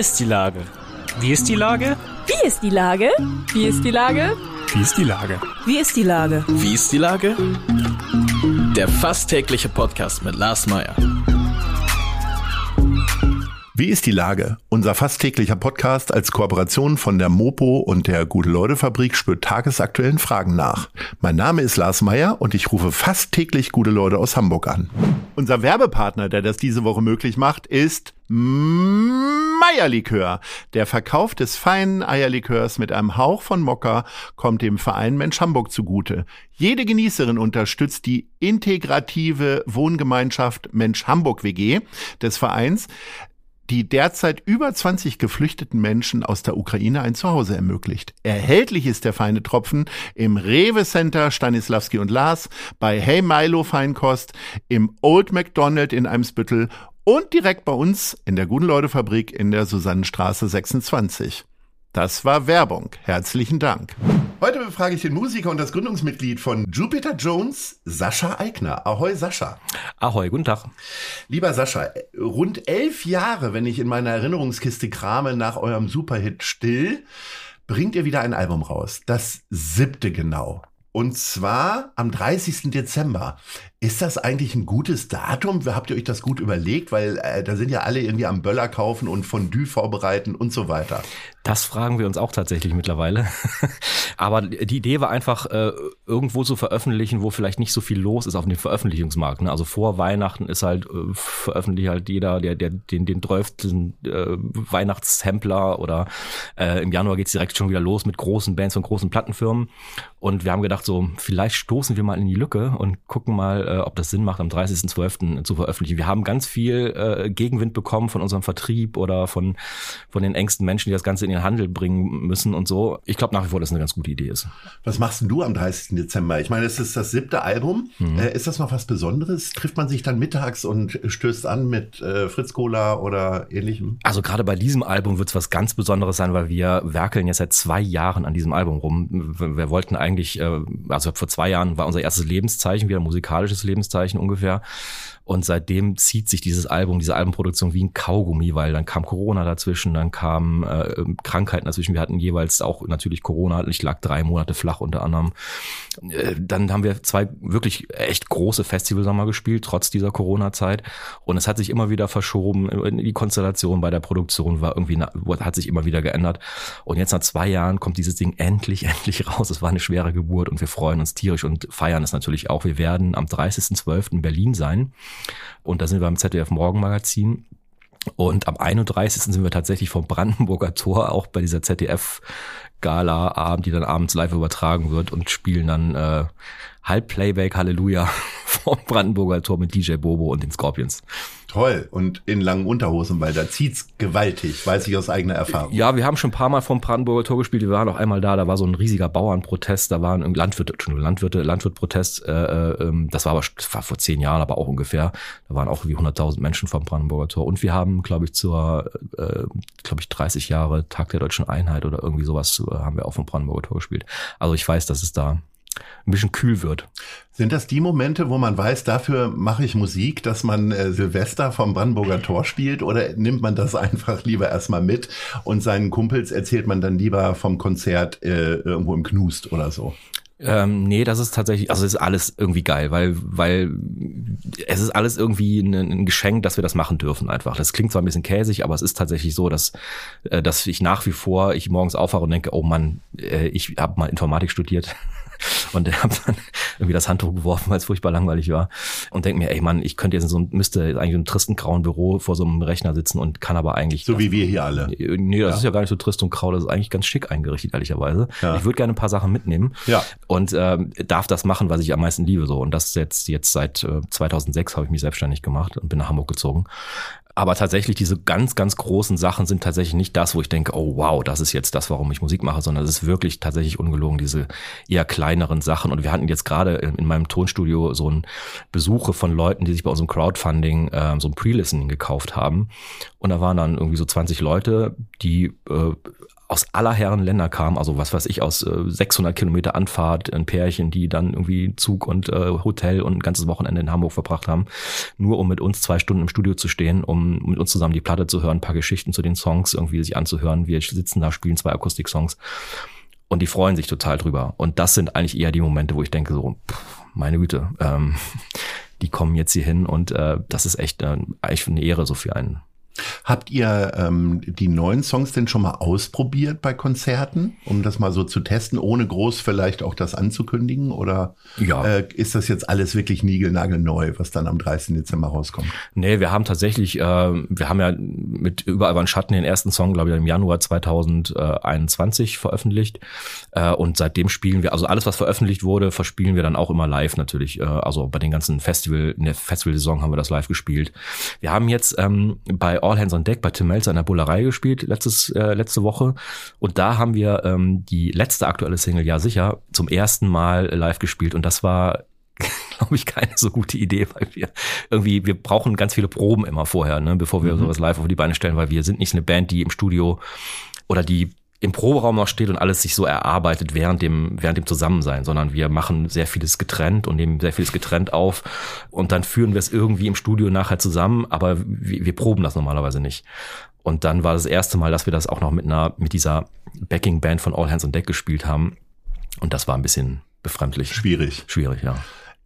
ist die Lage? Wie ist die Lage? Wie ist die Lage? Wie ist die Lage? Wie ist die Lage? Wie ist die Lage? Wie ist die Lage? Der fast tägliche Podcast mit Lars Meyer. Wie ist die Lage? Unser fast täglicher Podcast als Kooperation von der Mopo und der Gute-Leute-Fabrik spürt tagesaktuellen Fragen nach. Mein Name ist Lars Meyer und ich rufe fast täglich gute Leute aus Hamburg an. Unser Werbepartner, der das diese Woche möglich macht, ist Meierlikör. Der Verkauf des feinen Eierlikörs mit einem Hauch von Mokka kommt dem Verein Mensch Hamburg zugute. Jede Genießerin unterstützt die integrative Wohngemeinschaft Mensch Hamburg WG des Vereins die derzeit über 20 geflüchteten Menschen aus der Ukraine ein Zuhause ermöglicht. Erhältlich ist der feine Tropfen im Rewe Center Stanislavski und Lars, bei Hey Milo Feinkost, im Old McDonald in Eimsbüttel und direkt bei uns in der Guten Leute Fabrik in der Susannenstraße 26. Das war Werbung. Herzlichen Dank. Heute befrage ich den Musiker und das Gründungsmitglied von Jupiter Jones, Sascha Eigner. Ahoi, Sascha. Ahoi, guten Tag. Lieber Sascha, rund elf Jahre, wenn ich in meiner Erinnerungskiste krame nach eurem Superhit Still, bringt ihr wieder ein Album raus. Das siebte genau. Und zwar am 30. Dezember. Ist das eigentlich ein gutes Datum? Habt ihr euch das gut überlegt? Weil äh, da sind ja alle irgendwie am Böller kaufen und Fondue vorbereiten und so weiter. Das fragen wir uns auch tatsächlich mittlerweile. Aber die Idee war einfach, äh, irgendwo zu veröffentlichen, wo vielleicht nicht so viel los ist auf dem Veröffentlichungsmarkt. Ne? Also vor Weihnachten ist halt, äh, veröffentlicht halt jeder, der, der den, den 12. Äh, Weihnachtssampler oder äh, im Januar geht's direkt schon wieder los mit großen Bands und großen Plattenfirmen. Und wir haben gedacht, so, vielleicht stoßen wir mal in die Lücke und gucken mal, äh, ob das Sinn macht, am 30.12. zu veröffentlichen. Wir haben ganz viel äh, Gegenwind bekommen von unserem Vertrieb oder von, von den engsten Menschen, die das Ganze in den Handel bringen müssen und so. Ich glaube nach wie vor, dass es eine ganz gute Idee ist. Was machst denn du am 30. Dezember? Ich meine, es ist das siebte Album. Mhm. Äh, ist das noch was Besonderes? Trifft man sich dann mittags und stößt an mit äh, Fritz Cola oder ähnlichem? Also gerade bei diesem Album wird es was ganz Besonderes sein, weil wir werkeln jetzt seit zwei Jahren an diesem Album rum. Wir wollten eigentlich, äh, also vor zwei Jahren war unser erstes Lebenszeichen wieder musikalisches Lebenszeichen ungefähr. Und seitdem zieht sich dieses Album, diese Albumproduktion wie ein Kaugummi, weil dann kam Corona dazwischen, dann kamen äh, Krankheiten dazwischen. Wir hatten jeweils auch natürlich Corona. Ich lag drei Monate flach unter anderem. Äh, dann haben wir zwei wirklich echt große Festivals nochmal gespielt, trotz dieser Corona-Zeit. Und es hat sich immer wieder verschoben. Die Konstellation bei der Produktion war irgendwie, hat sich immer wieder geändert. Und jetzt nach zwei Jahren kommt dieses Ding endlich, endlich raus. Es war eine schwere Geburt und wir freuen uns tierisch und feiern es natürlich auch. Wir werden am 30.12. in Berlin sein. Und da sind wir im ZDF Morgenmagazin. Und am 31. sind wir tatsächlich vom Brandenburger Tor, auch bei dieser ZDF-Gala-Abend, die dann abends live übertragen wird und spielen dann äh, Halbplayback Halleluja vom Brandenburger Tor mit DJ Bobo und den Scorpions. Toll. Und in langen Unterhosen, weil da zieht's gewaltig, weiß ich aus eigener Erfahrung. Ja, wir haben schon ein paar Mal vom Brandenburger Tor gespielt. Wir waren auch einmal da, da war so ein riesiger Bauernprotest, da waren Landwirte, Landwirte, Landwirtprotest. Äh, äh, ähm, das war aber das war vor zehn Jahren, aber auch ungefähr. Da waren auch wie 100.000 Menschen vom Brandenburger Tor. Und wir haben, glaube ich, zur, äh, glaube ich, 30 Jahre Tag der Deutschen Einheit oder irgendwie sowas äh, haben wir auch vom Brandenburger Tor gespielt. Also ich weiß, dass es da ein bisschen kühl wird. Sind das die Momente, wo man weiß, dafür mache ich Musik, dass man äh, Silvester vom Brandenburger Tor spielt oder nimmt man das einfach lieber erstmal mit und seinen Kumpels erzählt man dann lieber vom Konzert äh, irgendwo im Knust oder so? Ähm, nee, das ist tatsächlich, also es ist alles irgendwie geil, weil, weil es ist alles irgendwie ein, ein, Geschenk, dass wir das machen dürfen einfach. Das klingt zwar ein bisschen käsig, aber es ist tatsächlich so, dass, äh, dass ich nach wie vor, ich morgens aufwache und denke, oh Mann, äh, ich habe mal Informatik studiert und hat dann irgendwie das Handtuch geworfen, weil es furchtbar langweilig war. Und denke mir, ey Mann, ich könnte jetzt in so ein, müsste eigentlich in einem tristen grauen Büro vor so einem Rechner sitzen und kann aber eigentlich. So das, wie wir hier alle. Nee, das ja. ist ja gar nicht so trist und grau, das ist eigentlich ganz schick eingerichtet, ehrlicherweise. Ja. Ich würde gerne ein paar Sachen mitnehmen. Ja. Und äh, darf das machen, was ich am meisten liebe. so Und das jetzt, jetzt seit äh, 2006 habe ich mich selbstständig gemacht und bin nach Hamburg gezogen. Aber tatsächlich diese ganz, ganz großen Sachen sind tatsächlich nicht das, wo ich denke, oh wow, das ist jetzt das, warum ich Musik mache, sondern es ist wirklich tatsächlich ungelogen, diese eher kleineren Sachen. Und wir hatten jetzt gerade in meinem Tonstudio so ein Besuche von Leuten, die sich bei unserem Crowdfunding äh, so ein Pre-Listening gekauft haben. Und da waren dann irgendwie so 20 Leute, die äh, aus aller Herren Länder kamen, also was weiß ich, aus äh, 600 Kilometer Anfahrt, ein Pärchen, die dann irgendwie Zug und äh, Hotel und ein ganzes Wochenende in Hamburg verbracht haben, nur um mit uns zwei Stunden im Studio zu stehen, um mit uns zusammen die Platte zu hören, ein paar Geschichten zu den Songs irgendwie sich anzuhören. Wir sitzen da, spielen zwei Akustik-Songs und die freuen sich total drüber. Und das sind eigentlich eher die Momente, wo ich denke so, pff, meine Güte, ähm, die kommen jetzt hier hin und äh, das ist echt äh, eigentlich eine Ehre so für einen. Habt ihr ähm, die neuen Songs denn schon mal ausprobiert bei Konzerten, um das mal so zu testen, ohne groß vielleicht auch das anzukündigen? Oder Ja. äh, ist das jetzt alles wirklich niegelnagelneu, was dann am 30. Dezember rauskommt? Nee, wir haben tatsächlich, äh, wir haben ja mit Überall war ein Schatten den ersten Song, glaube ich, im Januar 2021 veröffentlicht. Äh, und seitdem spielen wir, also alles, was veröffentlicht wurde, verspielen wir dann auch immer live natürlich. Äh, also bei den ganzen Festival, in der Festival-Saison haben wir das live gespielt. Wir haben jetzt ähm, bei All Hands on Deck bei Tim Melzer in der Bullerei gespielt, letztes, äh, letzte Woche. Und da haben wir ähm, die letzte aktuelle Single, ja sicher, zum ersten Mal live gespielt. Und das war glaube ich, keine so gute Idee, weil wir irgendwie, wir brauchen ganz viele Proben immer vorher, ne, bevor wir sowas live auf die Beine stellen, weil wir sind nicht eine Band, die im Studio oder die im Proberaum noch steht und alles sich so erarbeitet während dem, während dem Zusammensein, sondern wir machen sehr vieles getrennt und nehmen sehr vieles getrennt auf und dann führen wir es irgendwie im Studio nachher zusammen, aber wir, wir proben das normalerweise nicht. Und dann war das erste Mal, dass wir das auch noch mit einer, mit dieser Backing Band von All Hands on Deck gespielt haben. Und das war ein bisschen befremdlich. Schwierig. Schwierig, ja.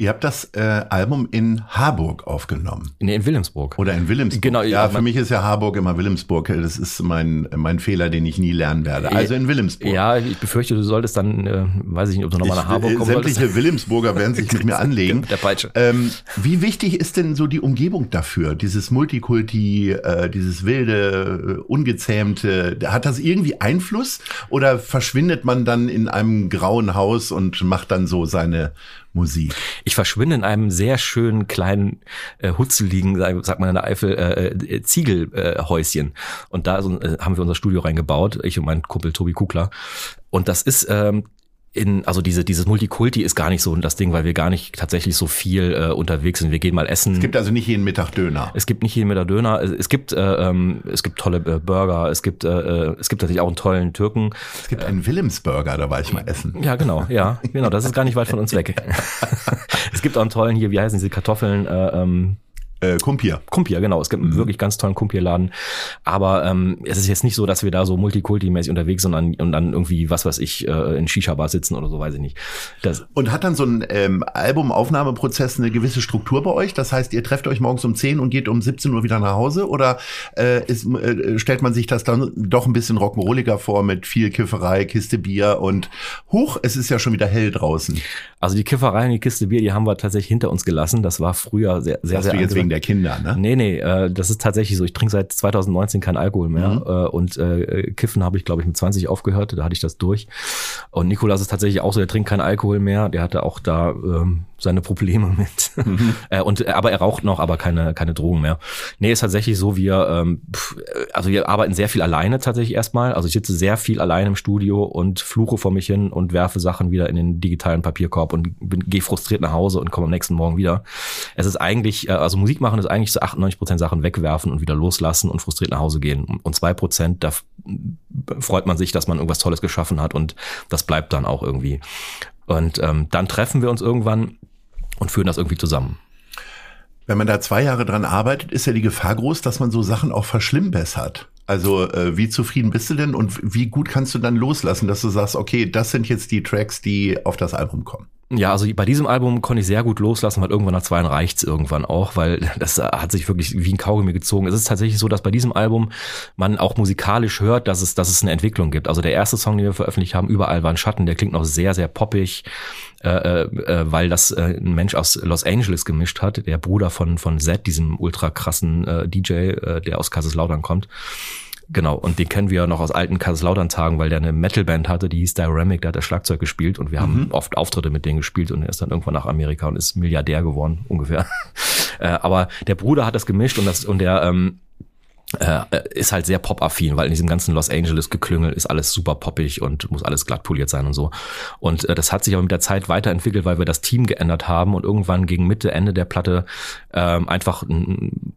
Ihr habt das äh, Album in Harburg aufgenommen. Nee, in Wilhelmsburg. Oder in Wilhelmsburg. Genau, ja, für mich ist ja Harburg immer Wilhelmsburg. Das ist mein, mein Fehler, den ich nie lernen werde. Also in Wilhelmsburg. Ja, ich befürchte, du solltest dann, äh, weiß ich nicht, ob du nochmal nach Hamburg äh, kommen Sämtliche solltest. Wilhelmsburger werden sich mit mir anlegen. Der Peitsche. Ähm, wie wichtig ist denn so die Umgebung dafür? Dieses Multikulti, äh, dieses wilde, äh, ungezähmte, hat das irgendwie Einfluss? Oder verschwindet man dann in einem grauen Haus und macht dann so seine Musik? Ich verschwinde in einem sehr schönen kleinen äh, hutzeligen, sag- sagt man in der Eifel, äh, äh, Ziegelhäuschen. Äh, und da so, äh, haben wir unser Studio reingebaut, ich und mein Kumpel Tobi Kugler. Und das ist ähm, in, also diese, dieses Multikulti ist gar nicht so das Ding, weil wir gar nicht tatsächlich so viel äh, unterwegs sind. Wir gehen mal essen. Es gibt also nicht jeden Mittag Döner. Es gibt nicht jeden mit der Döner. Es, es gibt äh, ähm, es gibt tolle äh, Burger. Es gibt äh, äh, es gibt natürlich auch einen tollen Türken. Es gibt einen Wilhelmsburger, da war ich mal essen. Ja, genau, ja, genau. Das ist gar nicht weit von uns weg. es gibt auch einen tollen hier, wie heißen diese Kartoffeln? Äh, ähm, Äh, Kumpir. Kumpir, genau. Es gibt einen wirklich ganz tollen Kumpirladen. Aber ähm, es ist jetzt nicht so, dass wir da so multikulti-mäßig unterwegs sind und dann, und dann irgendwie, was weiß ich, äh, in Shisha-Bar sitzen oder so, weiß ich nicht. Das, Und hat dann so ein ähm, Albumaufnahmeprozess eine gewisse Struktur bei euch? Das heißt, ihr trefft euch morgens um 10 und geht um 17 Uhr wieder nach Hause? Oder äh, ist, äh, stellt man sich das dann doch ein bisschen rock'n'rolliger vor mit viel Kifferei, Kiste Bier und huch, es ist ja schon wieder hell draußen. also die Kifferei und die Kiste Bier, die haben wir tatsächlich hinter uns gelassen. Das war früher sehr, sehr, Das sehr der Kinder, ne? Nee, nee, äh, das ist tatsächlich so. Ich trinke seit 2019 kein Alkohol mehr Mhm. äh, und äh, Kiffen habe ich, glaube ich, mit 20 aufgehört. Da hatte ich das durch. Und Nikolas ist tatsächlich auch so, der trinkt keinen Alkohol mehr. Der hatte auch da ähm, seine Probleme mit. Mhm. äh, und äh, aber er raucht noch, aber keine keine Drogen mehr. Nee, ist tatsächlich so, wir ähm, pff, äh, also wir arbeiten sehr viel alleine tatsächlich erstmal. Also ich sitze sehr viel allein im Studio und fluche vor mich hin und werfe Sachen wieder in den digitalen Papierkorb und gehe frustriert nach Hause und komme am nächsten Morgen wieder. Es ist eigentlich, äh, also Musik machen ist eigentlich zu 98 Prozent Sachen wegwerfen und wieder loslassen und frustriert nach Hause gehen. Und zwei Prozent, da f- freut man sich, dass man irgendwas Tolles geschaffen hat und das bleibt dann auch irgendwie. Und ähm, dann treffen wir uns irgendwann und führen das irgendwie zusammen. Wenn man da zwei Jahre dran arbeitet, ist ja die Gefahr groß, dass man so Sachen auch verschlimmbessert. Also äh, wie zufrieden bist du denn und wie gut kannst du dann loslassen, dass du sagst, okay, das sind jetzt die Tracks, die auf das Album kommen. Ja, also bei diesem Album konnte ich sehr gut loslassen, weil irgendwann nach zwei Jahren reicht's irgendwann auch, weil das hat sich wirklich wie ein Kaugummi gezogen. Es ist tatsächlich so, dass bei diesem Album man auch musikalisch hört, dass es, dass es eine Entwicklung gibt. Also der erste Song, den wir veröffentlicht haben, Überall war ein Schatten, der klingt noch sehr, sehr poppig, äh, äh, weil das äh, ein Mensch aus Los Angeles gemischt hat, der Bruder von, von Zed, diesem ultra krassen äh, DJ, äh, der aus Kaiserslautern kommt. Genau, und den kennen wir noch aus alten Kaiserslautern-Tagen, weil der eine Metalband hatte, die hieß Dyramic, der hat das Schlagzeug gespielt und wir haben oft Auftritte mit denen gespielt und er ist dann irgendwann nach Amerika und ist Milliardär geworden, ungefähr. äh, aber der Bruder hat das gemischt und das und der ähm, äh, ist halt sehr pop-affin, weil in diesem ganzen Los Angeles geklüngel ist alles super poppig und muss alles glatt poliert sein und so. Und äh, das hat sich aber mit der Zeit weiterentwickelt, weil wir das Team geändert haben und irgendwann gegen Mitte, Ende der Platte ähm, einfach,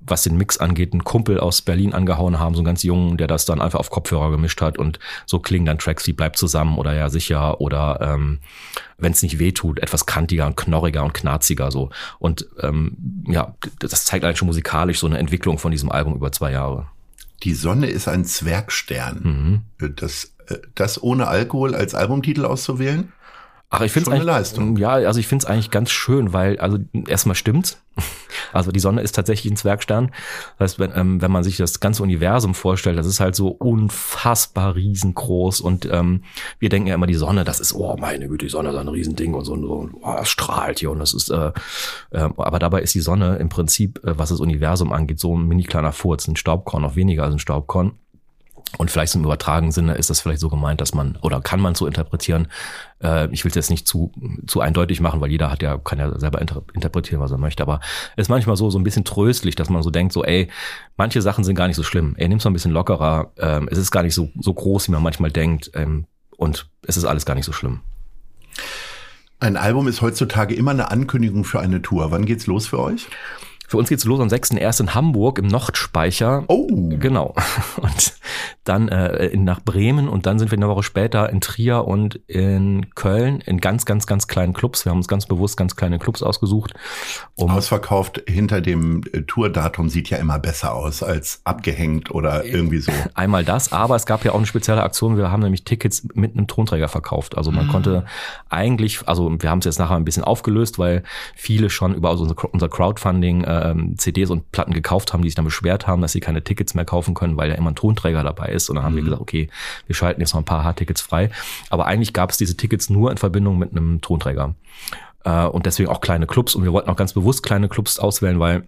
was den Mix angeht, einen Kumpel aus Berlin angehauen haben, so einen ganz jungen, der das dann einfach auf Kopfhörer gemischt hat und so klingen dann Tracks wie Bleib zusammen oder Ja sicher oder ähm, wenn es nicht weh tut, etwas kantiger und knorriger und knarziger so. Und ähm, ja, das zeigt eigentlich schon musikalisch so eine Entwicklung von diesem Album über zwei Jahre. Die Sonne ist ein Zwergstern. Mhm. Das, äh, das ohne Alkohol als Albumtitel auszuwählen? Ach, ich finde es Leistung. Ja, also ich finde es eigentlich ganz schön, weil also erstmal stimmt's. Also die Sonne ist tatsächlich ein Zwergstern. Das heißt, wenn, ähm, wenn man sich das ganze Universum vorstellt, das ist halt so unfassbar riesengroß und ähm, wir denken ja immer, die Sonne, das ist, oh meine Güte, die Sonne ist ein Riesending und so, und so oh, das strahlt hier und das ist, äh, äh, aber dabei ist die Sonne im Prinzip, äh, was das Universum angeht, so ein mini kleiner Furz, ein Staubkorn, noch weniger als ein Staubkorn. Und vielleicht im übertragenen Sinne ist das vielleicht so gemeint, dass man, oder kann man so interpretieren, äh, ich will es jetzt nicht zu, zu eindeutig machen, weil jeder hat ja, kann ja selber inter interpretieren, was er möchte, aber es ist manchmal so, so ein bisschen tröstlich, dass man so denkt, so, ey, manche Sachen sind gar nicht so schlimm, ey, nimm's mal ein bisschen lockerer, ähm, es ist gar nicht so, so groß, wie man manchmal denkt, ähm, und es ist alles gar nicht so schlimm. Ein Album ist heutzutage immer eine Ankündigung für eine Tour. Wann geht's los für euch? Für uns geht's los am 6.1. in Hamburg im Nordspeicher. Oh. Genau. Und dann äh, in, nach Bremen und dann sind wir eine Woche später in Trier und in Köln in ganz, ganz, ganz kleinen Clubs. Wir haben uns ganz bewusst ganz kleine Clubs ausgesucht. Um Ausverkauft hinter dem äh, Tourdatum sieht ja immer besser aus als abgehängt oder irgendwie so. Einmal das, aber es gab ja auch eine spezielle Aktion. Wir haben nämlich Tickets mit einem Tonträger verkauft. Also man mhm. konnte eigentlich, also wir haben es jetzt nachher ein bisschen aufgelöst, weil viele schon über unser Crowdfunding ähm, CDs und Platten gekauft haben, die sich dann beschwert haben, dass sie keine Tickets mehr kaufen können, weil ja immer ein Tonträger dabei ist. Und dann haben mhm. wir gesagt, okay, wir schalten jetzt noch ein paar Hardtickets frei. Aber eigentlich gab es diese Tickets nur in Verbindung mit einem Tonträger. Äh, und deswegen auch kleine Clubs. Und wir wollten auch ganz bewusst kleine Clubs auswählen, weil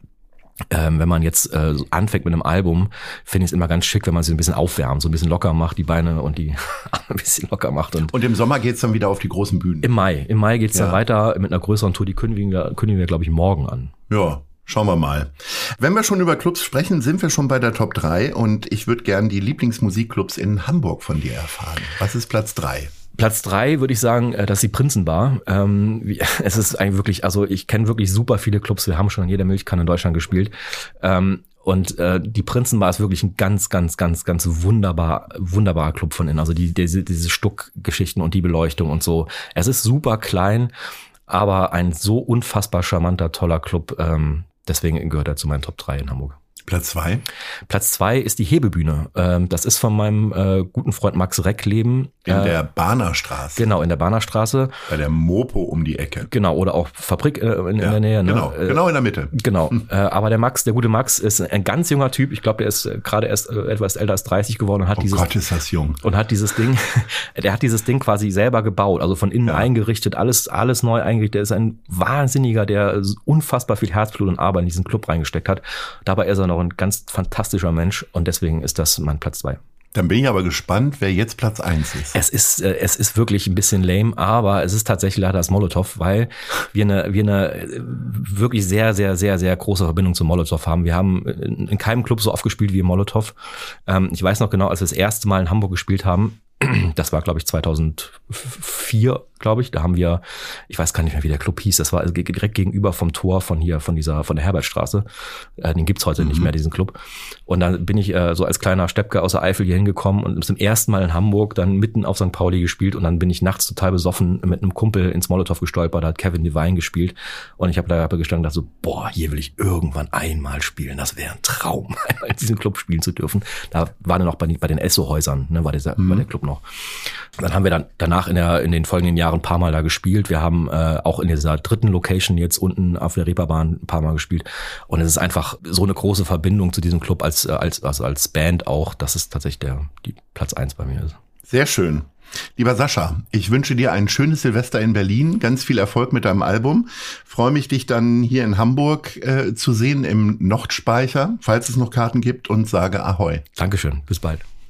ähm, wenn man jetzt äh, anfängt mit einem Album, finde ich es immer ganz schick, wenn man sich ein bisschen aufwärmt, so ein bisschen locker macht, die Beine und die ein bisschen locker macht. Und, und im Sommer geht's dann wieder auf die großen Bühnen. Im Mai. Im Mai geht's ja. dann weiter mit einer größeren Tour, die kündigen wir, kündigen wir glaube ich, morgen an. Ja, Schauen wir mal. Wenn wir schon über Clubs sprechen, sind wir schon bei der Top 3 und ich würde gern die Lieblingsmusikclubs in Hamburg von dir erfahren. Was ist Platz 3? Platz drei würde ich sagen, äh, dass die Prinzenbar. Ähm, es ist eigentlich wirklich, also ich kenne wirklich super viele Clubs. Wir haben schon in jeder Milchkanne in Deutschland gespielt. Ähm, und äh, die Prinzenbar ist wirklich ein ganz, ganz, ganz, ganz wunderbar, wunderbarer Club von innen. Also die, diese, diese Stuckgeschichten und die Beleuchtung und so. Es ist super klein, aber ein so unfassbar charmanter, toller Club. Ähm, Deswegen gehört er zu meinen Top 3 in Hamburg. Platz zwei? Platz zwei ist die Hebebühne. Ähm, das ist von meinem äh, guten Freund Max Reckleben. In äh, der Bahnerstraße. Genau, in der Bahnerstraße. Bei der Mopo um die Ecke. Genau, oder auch Fabrik äh, in, ja, in, der Nähe. Ne? Genau, genau in der Mitte. Genau. Aber der Max, der gute Max, ist ein ganz junger Typ. Ich glaube, der ist gerade erst etwas älter als 30 geworden und hat oh dieses. Gott, ist das jung. Und hat dieses Ding, der hat dieses Ding quasi selber gebaut, also von innen ja. eingerichtet, alles, alles neu eingerichtet. Der ist ein Wahnsinniger, der unfassbar viel Herzblut und Arbeit in diesen Club reingesteckt hat. Dabei ist er noch ein ganz fantastischer Mensch und deswegen ist das mein Platz zwei. Dann bin ich aber gespannt, wer jetzt Platz eins ist. Es ist, äh, es ist wirklich ein bisschen lame, aber es ist tatsächlich leider das Molotow, weil wir eine, wir eine äh, wirklich sehr, sehr, sehr, sehr große Verbindung zum Molotow haben. Wir haben in keinem Club so oft gespielt wie im Molotow. Ähm, ich weiß noch genau, als wir das erste Mal in Hamburg gespielt haben, das war, glaube ich, 2004, glaube ich. Da haben wir, ich weiß gar nicht mehr, wie der Club hieß. Das war also direkt gegenüber vom Tor von hier, von dieser, von der Herbertstraße. Äh, den gibt's heute mhm. nicht mehr, diesen Club. Und dann bin ich äh, so als kleiner Steppke aus der Eifel hier hingekommen und zum ersten Mal in Hamburg dann mitten auf St. Pauli gespielt. Und dann bin ich nachts total besoffen mit einem Kumpel ins Molotow gestolpert, da hat Kevin Devine gespielt. Und ich habe da gestanden und dachte so, boah, hier will ich irgendwann einmal spielen. Das wäre ein Traum, einmal in diesem Club spielen zu dürfen. Da war dann noch bei, bei den Esso-Häusern, ne, war, dieser, mhm. war der Club noch. Dann haben wir dann danach in, der, in den folgenden Jahren ein paar Mal da gespielt. Wir haben äh, auch in dieser dritten Location jetzt unten auf der Reeperbahn ein paar Mal gespielt. Und es ist einfach so eine große Verbindung zu diesem Club als, äh, als, also als Band auch, dass es tatsächlich der die Platz eins bei mir ist. Sehr schön. Lieber Sascha, ich wünsche dir ein schönes Silvester in Berlin, ganz viel Erfolg mit deinem Album. Freue mich, dich dann hier in Hamburg äh, zu sehen im Nordspeicher, falls es noch Karten gibt und sage Ahoi. Dankeschön, bis bald.